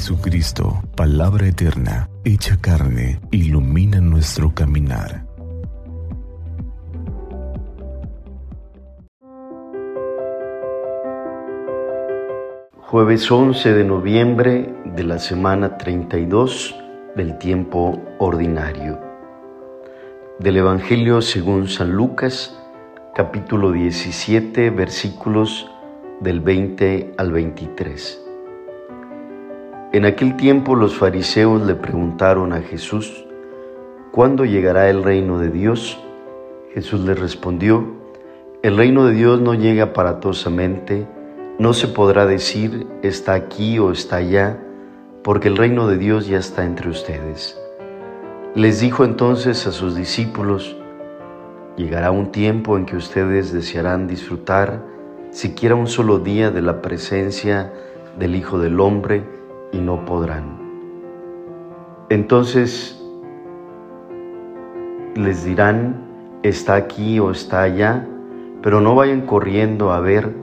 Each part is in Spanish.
Jesucristo, palabra eterna, hecha carne, ilumina nuestro caminar. Jueves 11 de noviembre de la semana 32 del tiempo ordinario. Del Evangelio según San Lucas, capítulo 17, versículos del 20 al 23. En aquel tiempo los fariseos le preguntaron a Jesús, ¿cuándo llegará el reino de Dios? Jesús les respondió, el reino de Dios no llega aparatosamente, no se podrá decir está aquí o está allá, porque el reino de Dios ya está entre ustedes. Les dijo entonces a sus discípulos, llegará un tiempo en que ustedes desearán disfrutar siquiera un solo día de la presencia del Hijo del Hombre, y no podrán. Entonces les dirán, está aquí o está allá, pero no vayan corriendo a ver,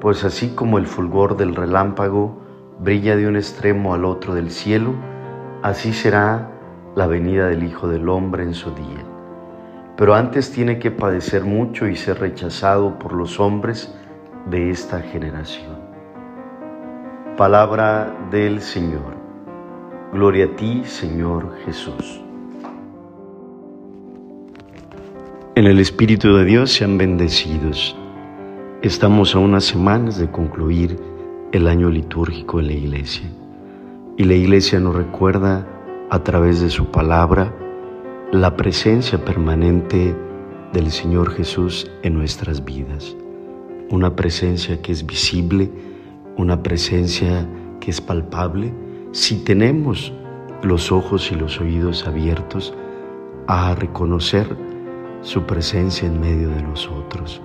pues así como el fulgor del relámpago brilla de un extremo al otro del cielo, así será la venida del Hijo del Hombre en su día. Pero antes tiene que padecer mucho y ser rechazado por los hombres de esta generación. Palabra del Señor. Gloria a ti, Señor Jesús. En el Espíritu de Dios sean bendecidos. Estamos a unas semanas de concluir el año litúrgico en la Iglesia. Y la Iglesia nos recuerda a través de su palabra la presencia permanente del Señor Jesús en nuestras vidas. Una presencia que es visible, una presencia que es palpable si tenemos los ojos y los oídos abiertos a reconocer su presencia en medio de nosotros.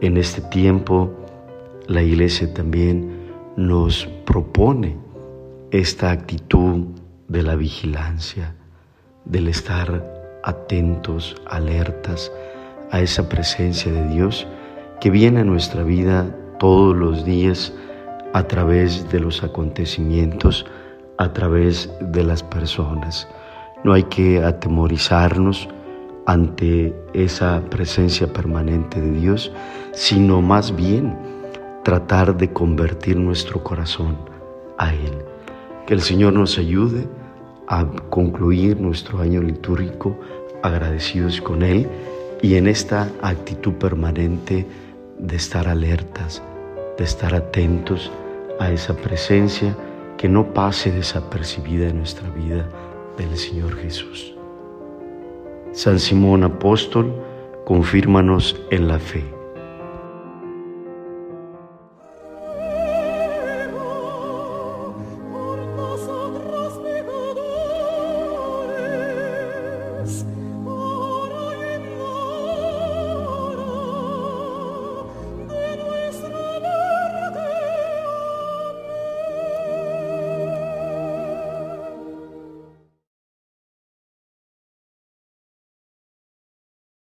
En este tiempo, la Iglesia también nos propone esta actitud de la vigilancia, del estar atentos, alertas a esa presencia de Dios que viene a nuestra vida todos los días a través de los acontecimientos, a través de las personas. No hay que atemorizarnos ante esa presencia permanente de Dios, sino más bien tratar de convertir nuestro corazón a Él. Que el Señor nos ayude a concluir nuestro año litúrgico agradecidos con Él y en esta actitud permanente de estar alertas, de estar atentos, a esa presencia que no pase desapercibida en nuestra vida del Señor Jesús. San Simón Apóstol, confírmanos en la fe.